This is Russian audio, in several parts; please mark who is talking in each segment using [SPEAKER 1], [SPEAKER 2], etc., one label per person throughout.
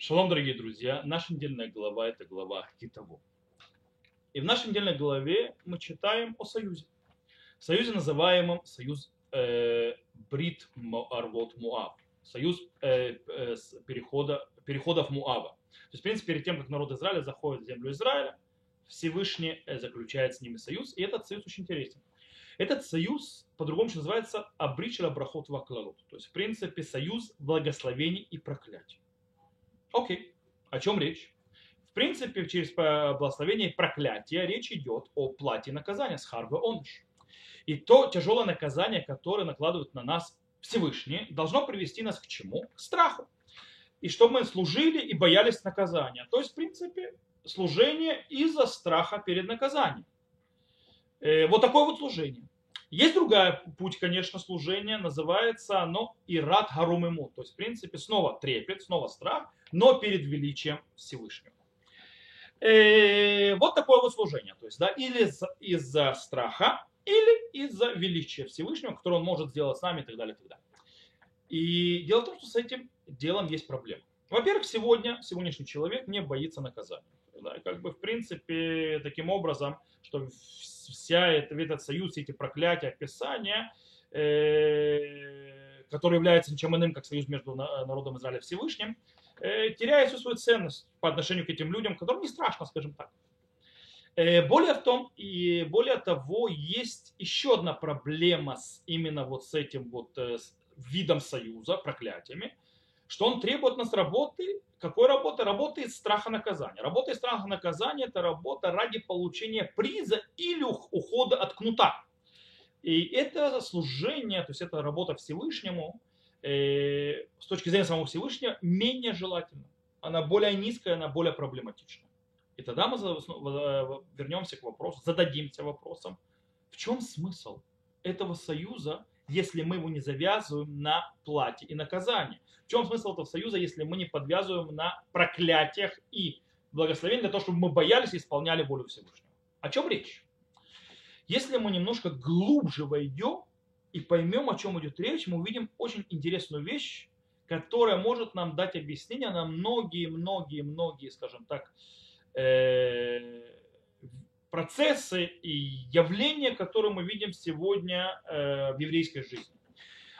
[SPEAKER 1] Шалом, дорогие друзья. Наша недельная глава – это глава Китово. И в нашей недельной главе мы читаем о союзе. Союзе, называемом союз э, Брит Арвот Муав. Союз э, э, перехода, переходов Муава. То есть, в принципе, перед тем, как народ Израиля заходит в землю Израиля, Всевышний э, заключает с ними союз. И этот союз очень интересен. Этот союз по-другому называется Абричера Брахот Ваклалут. То есть, в принципе, союз благословений и проклятий. Окей, о чем речь? В принципе, через благословение и проклятие речь идет о плате наказания, с харвы оныш. И то тяжелое наказание, которое накладывают на нас Всевышний, должно привести нас к чему? К страху. И чтобы мы служили и боялись наказания. То есть, в принципе, служение из-за страха перед наказанием. Э, вот такое вот служение. Есть другая путь, конечно, служения, называется оно Ират Харумиму. То есть, в принципе, снова трепет, снова страх, но перед величием Всевышнего. Э, вот такое вот служение. То есть, да, или из-за страха, или из-за величия Всевышнего, которое он может сделать с нами и так далее, и так далее. И дело в том, что с этим делом есть проблема. Во-первых, сегодня сегодняшний человек не боится наказания. Да, как бы, в принципе, таким образом, что вся весь этот союз, эти проклятия, Писания, э, который является ничем иным, как союз между народом Израиля Всевышним, э, теряет всю свою ценность по отношению к этим людям, которым не страшно, скажем так. Э, более в том, и более того, есть еще одна проблема с именно вот с этим вот э, видом союза, проклятиями, что он требует нас работы. Какой работы? Работы из страха наказания. Работа из страха наказания – это работа ради получения приза или ухода от кнута. И это служение, то есть это работа Всевышнему, э, с точки зрения самого Всевышнего, менее желательна. Она более низкая, она более проблематична. И тогда мы вернемся к вопросу, зададимся вопросом, в чем смысл этого союза, если мы его не завязываем на плате и наказании? В чем смысл этого союза, если мы не подвязываем на проклятиях и благословениях для того, чтобы мы боялись и исполняли волю Всевышнего? О чем речь? Если мы немножко глубже войдем и поймем, о чем идет речь, мы увидим очень интересную вещь, которая может нам дать объяснение на многие-многие-многие, скажем так, э, процессы и явления, которые мы видим сегодня э, в еврейской жизни.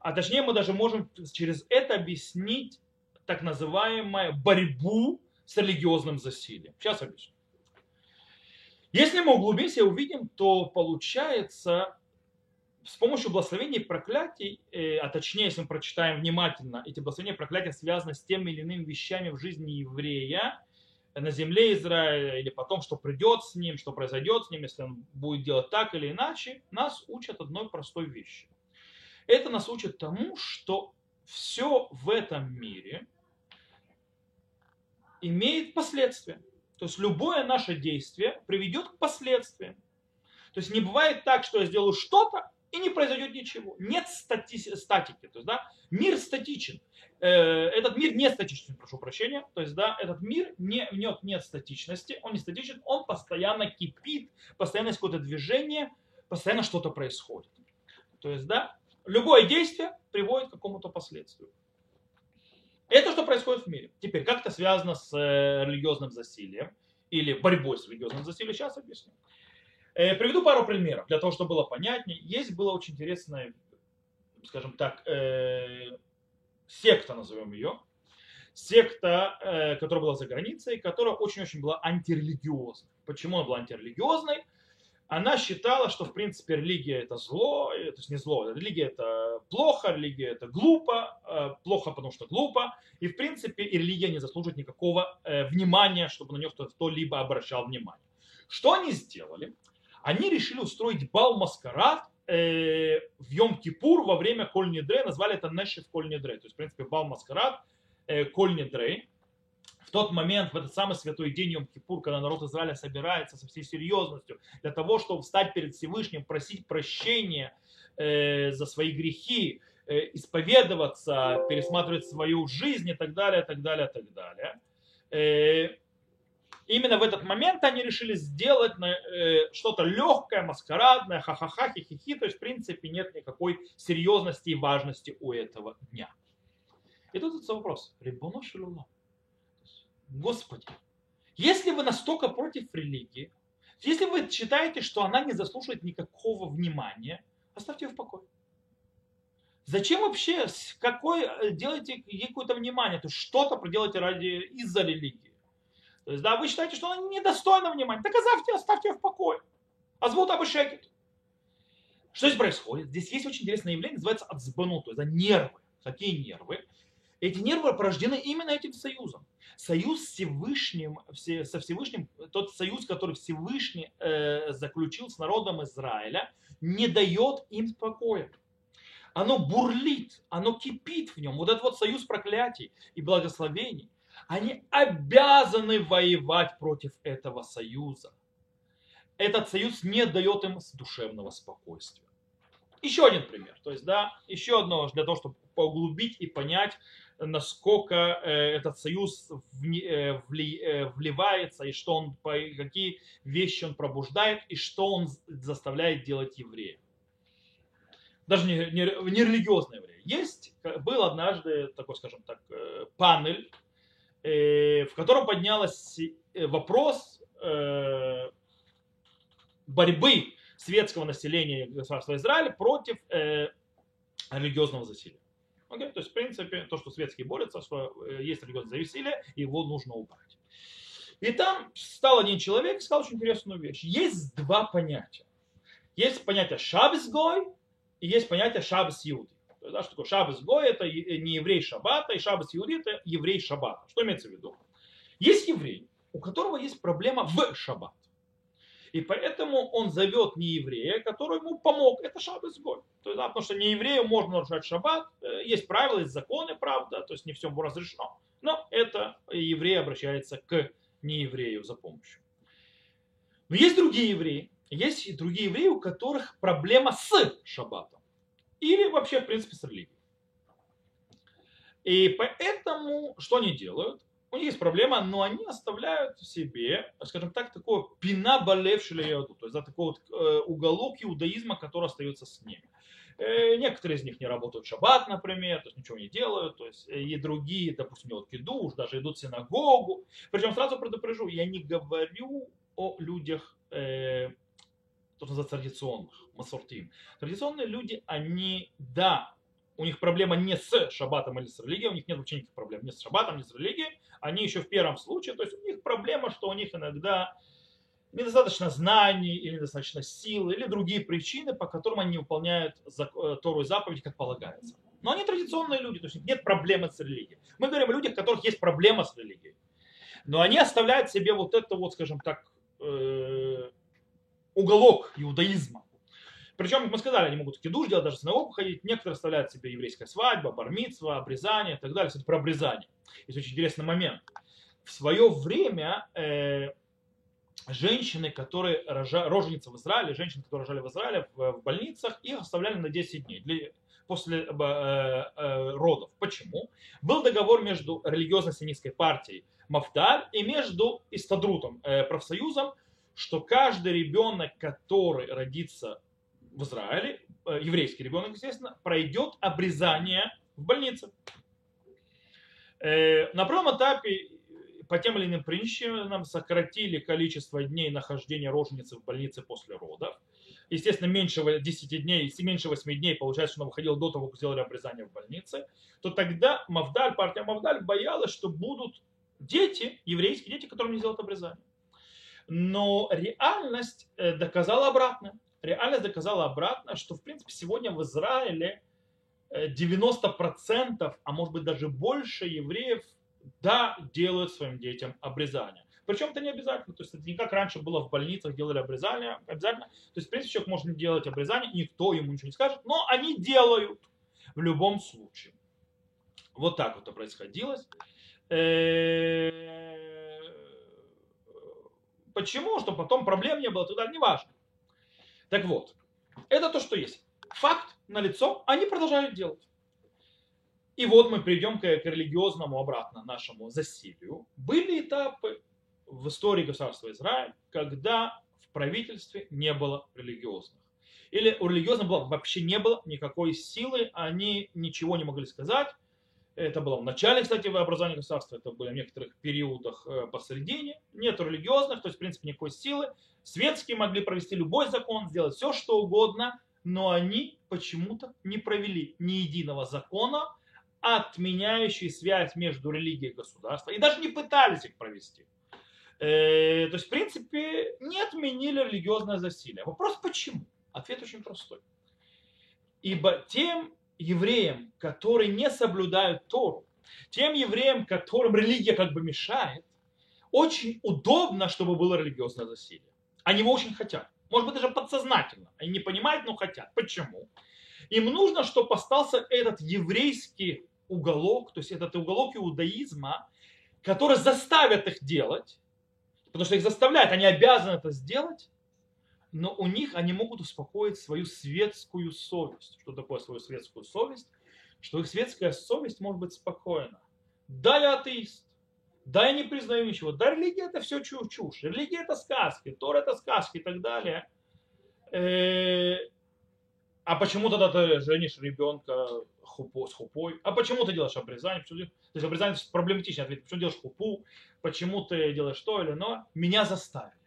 [SPEAKER 1] А точнее мы даже можем через это объяснить так называемую борьбу с религиозным засилием. Сейчас объясню. Если мы углубимся и увидим, то получается с помощью благословений и проклятий, э, а точнее, если мы прочитаем внимательно, эти благословения и проклятия связаны с теми или иными вещами в жизни еврея на земле Израиля, или потом, что придет с ним, что произойдет с ним, если он будет делать так или иначе, нас учат одной простой вещи – это нас учит тому, что все в этом мире имеет последствия. То есть любое наше действие приведет к последствиям. То есть не бывает так, что я сделаю что-то, и не произойдет ничего. Нет стати статики. То есть, да, мир статичен. Э, этот мир не статичен, прошу прощения. То есть, да, этот мир не, в нем нет статичности, он не статичен, он постоянно кипит, постоянно есть какое-то движение, постоянно что-то происходит. То есть, да, любое действие приводит к какому-то последствию. Это что происходит в мире. Теперь, как это связано с э, религиозным засилием или борьбой с религиозным засилием, сейчас объясню. Э, приведу пару примеров, для того, чтобы было понятнее. Есть была очень интересная, скажем так, э, секта, назовем ее, секта, которая была за границей, которая очень-очень была антирелигиозной. Почему она была антирелигиозной? она считала, что в принципе религия это зло, то есть не зло, религия это плохо, религия это глупо, э, плохо потому что глупо, и в принципе и религия не заслуживает никакого э, внимания, чтобы на нее кто-либо обращал внимание. Что они сделали? Они решили устроить бал-маскарад э, в Йом-Кипур во время Коль-Нидре, назвали это Нешев Коль-Нидре, то есть в принципе бал-маскарад Коль-Нидре, в тот момент, в этот самый святой день Йом-Кипур, когда народ Израиля собирается со всей серьезностью для того, чтобы встать перед Всевышним, просить прощения э, за свои грехи, э, исповедоваться, пересматривать свою жизнь и так далее, так далее, так далее. Э, именно в этот момент они решили сделать э, что-то легкое, маскарадное, ха-ха-ха, хи-хи-хи, то есть в принципе нет никакой серьезности и важности у этого дня. И тут этот вопрос. Шелула Господи, если вы настолько против религии, если вы считаете, что она не заслуживает никакого внимания, оставьте ее в покое. Зачем вообще, какой, э, делаете ей какое-то внимание, то есть что-то проделайте ради, из-за религии. То есть, да, вы считаете, что она недостойна внимания, так оставьте, ее в покое. А звук Абышекет. Что здесь происходит? Здесь есть очень интересное явление, называется отзбану, то есть нервы. Какие нервы? Эти нервы порождены именно этим союзом. Союз Всевышним, со Всевышним, тот союз, который Всевышний э, заключил с народом Израиля, не дает им покоя. Оно бурлит, оно кипит в нем. Вот этот вот союз проклятий и благословений. Они обязаны воевать против этого союза. Этот союз не дает им душевного спокойствия. Еще один пример. То есть, да, еще одно для того, чтобы поуглубить и понять, насколько э, этот союз э, э, вливается и что он, какие вещи он пробуждает и что он заставляет делать еврея. Даже не, не, не религиозный еврей. Есть, был однажды такой, скажем так, панель, в котором поднялся вопрос борьбы светского населения государства Израиль против религиозного засилия. Okay? То есть, в принципе, то, что светские борются, что э, есть религиозное засилие, его нужно убрать. И там стал один человек и сказал очень интересную вещь. Есть два понятия. Есть понятие шабсгой и есть понятие шабс юди. То есть, да, что такое шабс гой, это не еврей шаббата, и шабас юди это еврей шаббата. Что имеется в виду? Есть еврей, у которого есть проблема в шаббат. И поэтому он зовет не еврея, который ему помог. Это шаббат сгой. То есть, да, потому что не еврею можно нарушать шаббат. Э, есть правила, есть законы, правда. То есть не все разрешено. Но это еврей обращается к нееврею за помощью. Но есть другие евреи. Есть и другие евреи, у которых проблема с шаббатом. Или вообще, в принципе, с религией. И поэтому что они делают? у них есть проблема, но они оставляют себе, скажем так, такое пина болевшего яду, то есть да, такой вот э, уголок иудаизма, который остается с ними. Э, некоторые из них не работают в шаббат, например, то есть ничего не делают, то есть и другие, допустим, делают кидуш, даже идут в синагогу. Причем сразу предупрежу, я не говорю о людях, э, то, что называется, традиционных, масортим. Традиционные люди, они, да, у них проблема не с шаббатом или с религией, у них нет вообще никаких проблем ни с шаббатом, ни с религией, они еще в первом случае, то есть у них проблема, что у них иногда недостаточно знаний или недостаточно силы или другие причины, по которым они не выполняют э, Тору и заповедь, как полагается. Но они традиционные люди, то есть нет проблемы с религией. Мы говорим о людях, у которых есть проблема с религией. Но они оставляют себе вот это вот, скажем так, э, уголок иудаизма. Причем, как мы сказали, они могут кидуш делать, даже в синагогу ходить. Некоторые оставляют себе еврейская свадьба, бармитство, обрезание и так далее. Кстати, про обрезание. Есть очень интересный момент. В свое время э, женщины, которые рожа, роженицы в Израиле, женщины, которые рожали в Израиле в, в больницах, их оставляли на 10 дней для, после э, э, родов. Почему? Был договор между религиозной сионистской партией Мафдаль и между Истадрутом, э, профсоюзом, что каждый ребенок, который родится в Израиле, э, еврейский ребенок, естественно, пройдет обрезание в больнице. Э, на первом этапе по тем или иным причинам сократили количество дней нахождения роженицы в больнице после родов. Естественно, меньше 10 дней, меньше 8 дней, получается, что она выходила до того, как сделали обрезание в больнице, то тогда Мавдаль, партия Мавдаль боялась, что будут дети, еврейские дети, которым не сделают обрезание. Но реальность э, доказала обратное реальность доказала обратно, что в принципе сегодня в Израиле 90%, э, а может быть даже больше евреев, да, делают своим детям обрезание. Причем это не обязательно, то есть это не как раньше было в больницах, делали обрезание, обязательно. То есть, в принципе, человек может делать обрезание, никто ему ничего не скажет, но они делают в любом случае. Вот так вот это происходило. Почему? Чтобы потом проблем не было, туда не важно. Так вот, это то, что есть. Факт на лицо, они продолжают делать. И вот мы придем к, к религиозному обратно нашему засилию. Были этапы в истории государства Израиль, когда в правительстве не было религиозных. Или у религиозных было, вообще не было никакой силы, они ничего не могли сказать. Это было в начале, кстати, образования государства, это было в некоторых периодах э, посередине. Нет религиозных, то есть, в принципе, никакой силы. Светские могли провести любой закон, сделать все, что угодно, но они почему-то не провели ни единого закона, отменяющий связь между религией и государством, и даже не пытались их провести. Э, то есть, в принципе, не отменили религиозное засилие. Вопрос почему? Ответ очень простой. Ибо тем евреям, которые не соблюдают Тору, тем евреям, которым религия как бы мешает, очень удобно, чтобы было религиозное засилие. Они его очень хотят. Может быть, даже подсознательно. Они не понимают, но хотят. Почему? Им нужно, чтобы остался этот еврейский уголок, то есть этот уголок иудаизма, который заставит их делать, потому что их заставляют, они обязаны это сделать, но у них они могут успокоить свою светскую совесть. Что такое свою светскую совесть? Что их светская совесть может быть спокойна. Да, я атеист. Да, я не признаю ничего. Да, религия это все чушь. Религия это сказки. Тор это сказки и так далее. Э, а почему тогда ты женишь ребенка с хупой? А почему ты делаешь обрезание? Почему, то есть обрезание проблематичный ответ. Почему делаешь хупу? Почему ты делаешь то или иное? Меня заставили.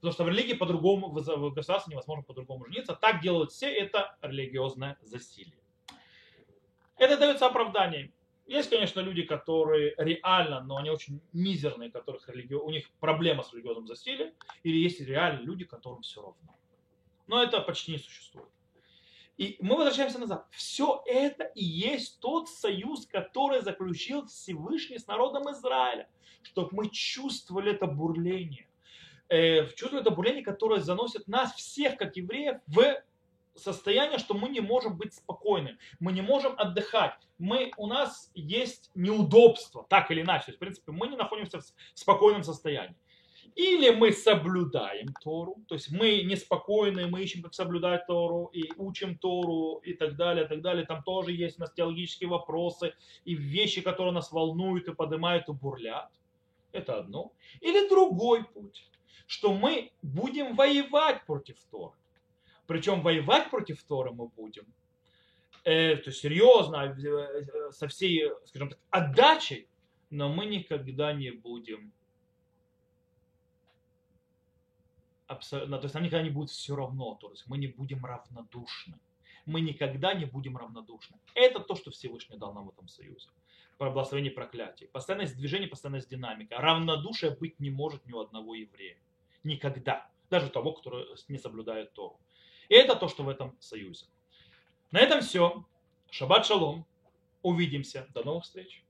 [SPEAKER 1] Потому что в религии по-другому, в государстве невозможно по-другому жениться. Так делают все, это религиозное засилие. Это дается оправданием. Есть, конечно, люди, которые реально, но они очень мизерные, которых религи... у них проблема с религиозным засилием, или есть реально люди, которым все равно. Но это почти не существует. И мы возвращаемся назад. Все это и есть тот союз, который заключил Всевышний с народом Израиля, чтобы мы чувствовали это бурление э, чувствует это бурление, которое заносит нас всех, как евреев, в состояние, что мы не можем быть спокойны, мы не можем отдыхать, мы, у нас есть неудобства, так или иначе. То есть, в принципе, мы не находимся в спокойном состоянии. Или мы соблюдаем Тору, то есть мы неспокойны, мы ищем, как соблюдать Тору, и учим Тору, и так далее, и так далее. Там тоже есть у нас теологические вопросы, и вещи, которые нас волнуют, и поднимают, и бурлят. Это одно. Или другой путь что мы будем воевать против Торы. Причем воевать против Торы мы будем, э, то есть серьезно, э, со всей, скажем так, отдачей, но мы никогда не будем абсолютно, то есть нам никогда не будет все равно, то есть мы не будем равнодушны. Мы никогда не будем равнодушны. Это то, что Всевышний дал нам в этом союзе. Благословение и проклятие. Постоянность движения, постоянность динамика. Равнодушие быть не может ни у одного еврея. Никогда. Даже того, который не соблюдает Тору. И это то, что в этом союзе. На этом все. Шаббат шалом. Увидимся. До новых встреч.